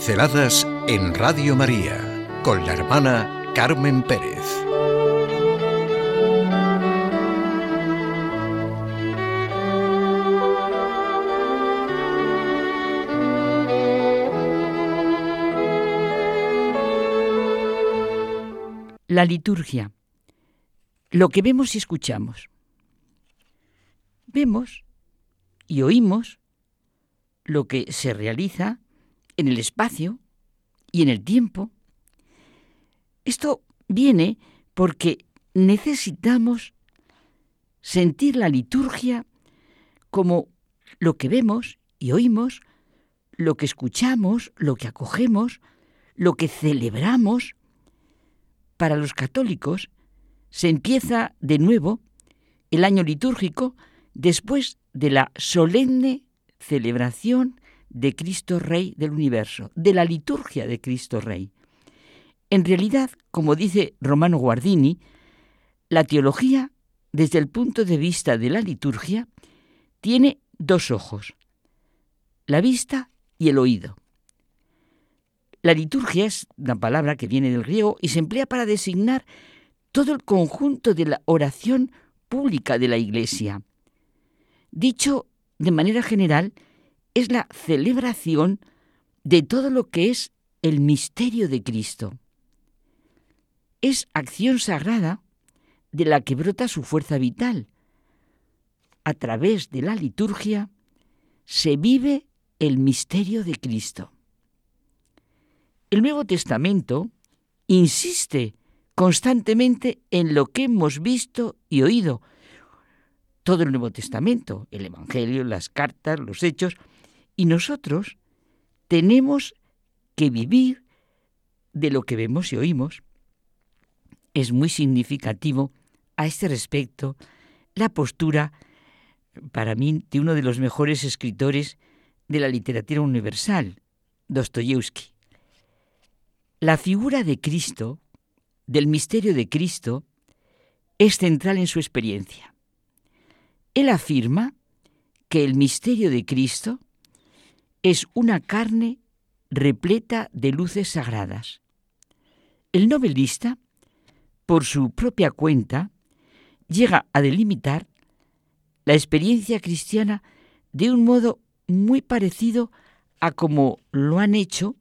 Pinceladas en Radio María con la hermana Carmen Pérez. La liturgia. Lo que vemos y escuchamos. Vemos y oímos lo que se realiza en el espacio y en el tiempo. Esto viene porque necesitamos sentir la liturgia como lo que vemos y oímos, lo que escuchamos, lo que acogemos, lo que celebramos. Para los católicos se empieza de nuevo el año litúrgico después de la solemne celebración de Cristo Rey del universo, de la liturgia de Cristo Rey. En realidad, como dice Romano Guardini, la teología, desde el punto de vista de la liturgia, tiene dos ojos, la vista y el oído. La liturgia es una palabra que viene del griego y se emplea para designar todo el conjunto de la oración pública de la Iglesia. Dicho de manera general, es la celebración de todo lo que es el misterio de Cristo. Es acción sagrada de la que brota su fuerza vital. A través de la liturgia se vive el misterio de Cristo. El Nuevo Testamento insiste constantemente en lo que hemos visto y oído. Todo el Nuevo Testamento, el Evangelio, las cartas, los hechos, y nosotros tenemos que vivir de lo que vemos y oímos. Es muy significativo a este respecto la postura, para mí, de uno de los mejores escritores de la literatura universal, Dostoyevsky. La figura de Cristo, del misterio de Cristo, es central en su experiencia. Él afirma que el misterio de Cristo es una carne repleta de luces sagradas. El novelista, por su propia cuenta, llega a delimitar la experiencia cristiana de un modo muy parecido a como lo han hecho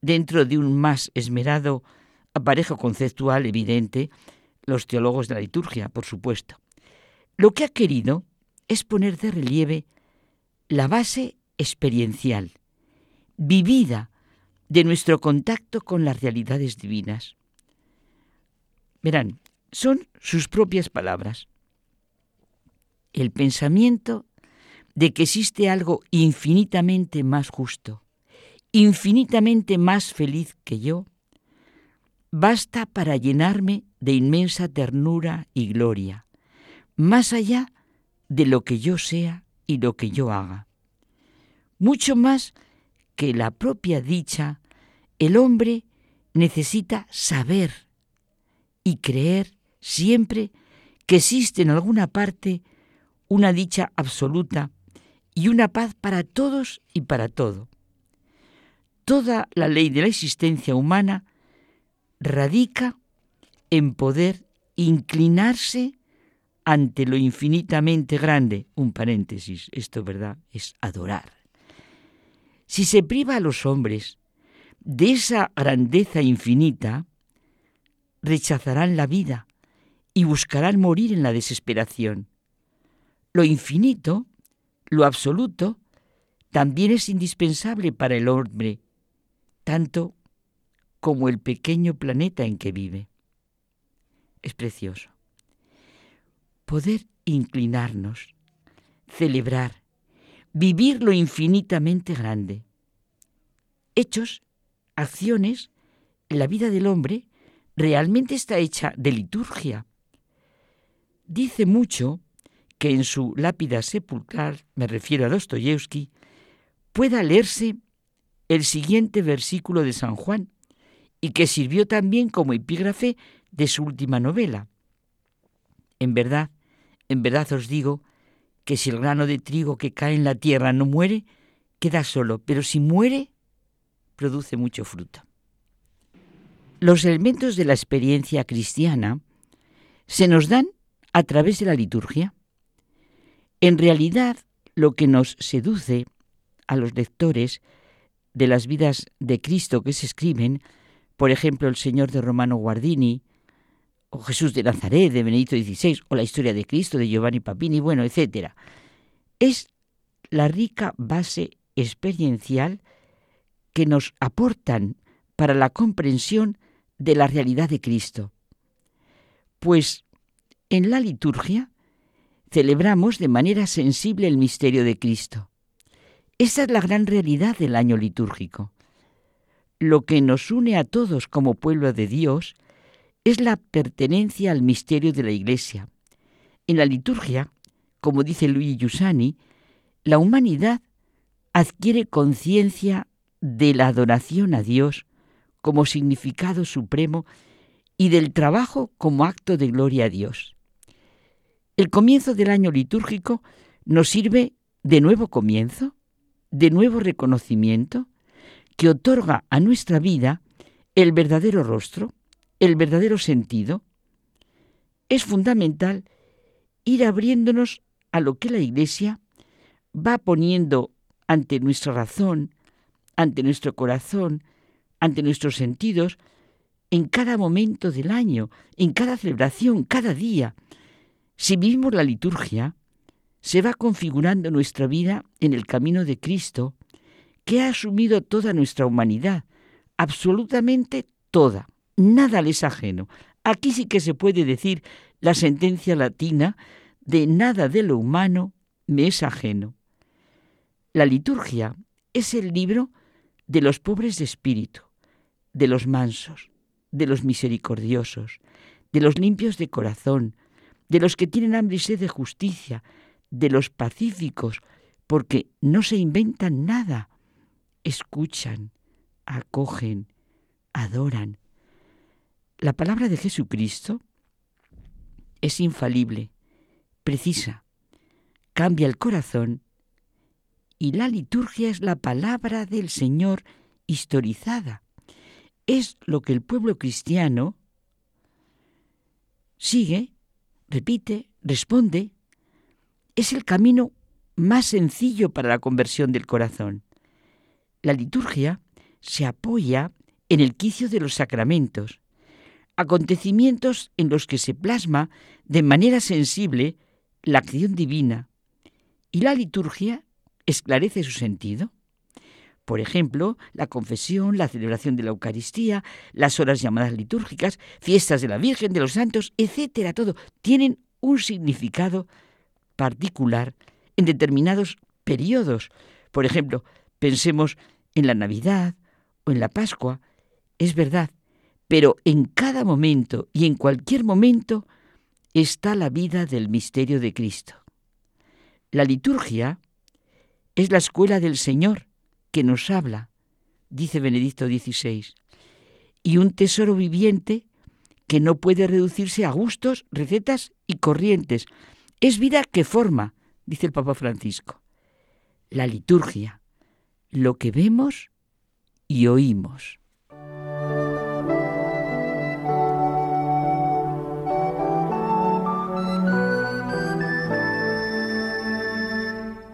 dentro de un más esmerado aparejo conceptual evidente los teólogos de la liturgia, por supuesto. Lo que ha querido es poner de relieve la base experiencial, vivida de nuestro contacto con las realidades divinas. Verán, son sus propias palabras. El pensamiento de que existe algo infinitamente más justo, infinitamente más feliz que yo, basta para llenarme de inmensa ternura y gloria, más allá de lo que yo sea y lo que yo haga. Mucho más que la propia dicha, el hombre necesita saber y creer siempre que existe en alguna parte una dicha absoluta y una paz para todos y para todo. Toda la ley de la existencia humana radica en poder inclinarse ante lo infinitamente grande. Un paréntesis, esto verdad es adorar. Si se priva a los hombres de esa grandeza infinita, rechazarán la vida y buscarán morir en la desesperación. Lo infinito, lo absoluto, también es indispensable para el hombre, tanto como el pequeño planeta en que vive. Es precioso. Poder inclinarnos, celebrar, vivir lo infinitamente grande. Hechos, acciones, la vida del hombre realmente está hecha de liturgia. Dice mucho que en su lápida sepulcral, me refiero a Dostoyevsky, pueda leerse el siguiente versículo de San Juan y que sirvió también como epígrafe de su última novela. En verdad, en verdad os digo que si el grano de trigo que cae en la tierra no muere, queda solo, pero si muere, produce mucho fruto. Los elementos de la experiencia cristiana se nos dan a través de la liturgia. En realidad, lo que nos seduce a los lectores de las vidas de Cristo que se escriben, por ejemplo, el Señor de Romano Guardini, o Jesús de Nazaret de Benedicto XVI, o la historia de Cristo de Giovanni Papini, bueno, etc. Es la rica base experiencial que nos aportan para la comprensión de la realidad de Cristo. Pues en la liturgia celebramos de manera sensible el misterio de Cristo. Esa es la gran realidad del año litúrgico. Lo que nos une a todos como pueblo de Dios es la pertenencia al misterio de la Iglesia. En la liturgia, como dice Luigi Giussani, la humanidad adquiere conciencia de la adoración a Dios como significado supremo y del trabajo como acto de gloria a Dios. El comienzo del año litúrgico nos sirve de nuevo comienzo, de nuevo reconocimiento, que otorga a nuestra vida el verdadero rostro, el verdadero sentido. Es fundamental ir abriéndonos a lo que la Iglesia va poniendo ante nuestra razón, ante nuestro corazón, ante nuestros sentidos, en cada momento del año, en cada celebración, cada día. Si vivimos la liturgia, se va configurando nuestra vida en el camino de Cristo, que ha asumido toda nuestra humanidad, absolutamente toda, nada le es ajeno. Aquí sí que se puede decir la sentencia latina de nada de lo humano me es ajeno. La liturgia es el libro de los pobres de espíritu, de los mansos, de los misericordiosos, de los limpios de corazón, de los que tienen hambre y sed de justicia, de los pacíficos, porque no se inventan nada, escuchan, acogen, adoran. La palabra de Jesucristo es infalible, precisa, cambia el corazón y la liturgia es la palabra del Señor historizada. Es lo que el pueblo cristiano sigue, repite, responde. Es el camino más sencillo para la conversión del corazón. La liturgia se apoya en el quicio de los sacramentos, acontecimientos en los que se plasma de manera sensible la acción divina. Y la liturgia esclarece su sentido. Por ejemplo, la confesión, la celebración de la Eucaristía, las horas llamadas litúrgicas, fiestas de la Virgen, de los santos, etcétera, todo, tienen un significado particular en determinados periodos. Por ejemplo, pensemos en la Navidad o en la Pascua, es verdad, pero en cada momento y en cualquier momento está la vida del misterio de Cristo. La liturgia es la escuela del Señor que nos habla, dice Benedicto XVI, y un tesoro viviente que no puede reducirse a gustos, recetas y corrientes. Es vida que forma, dice el Papa Francisco. La liturgia, lo que vemos y oímos.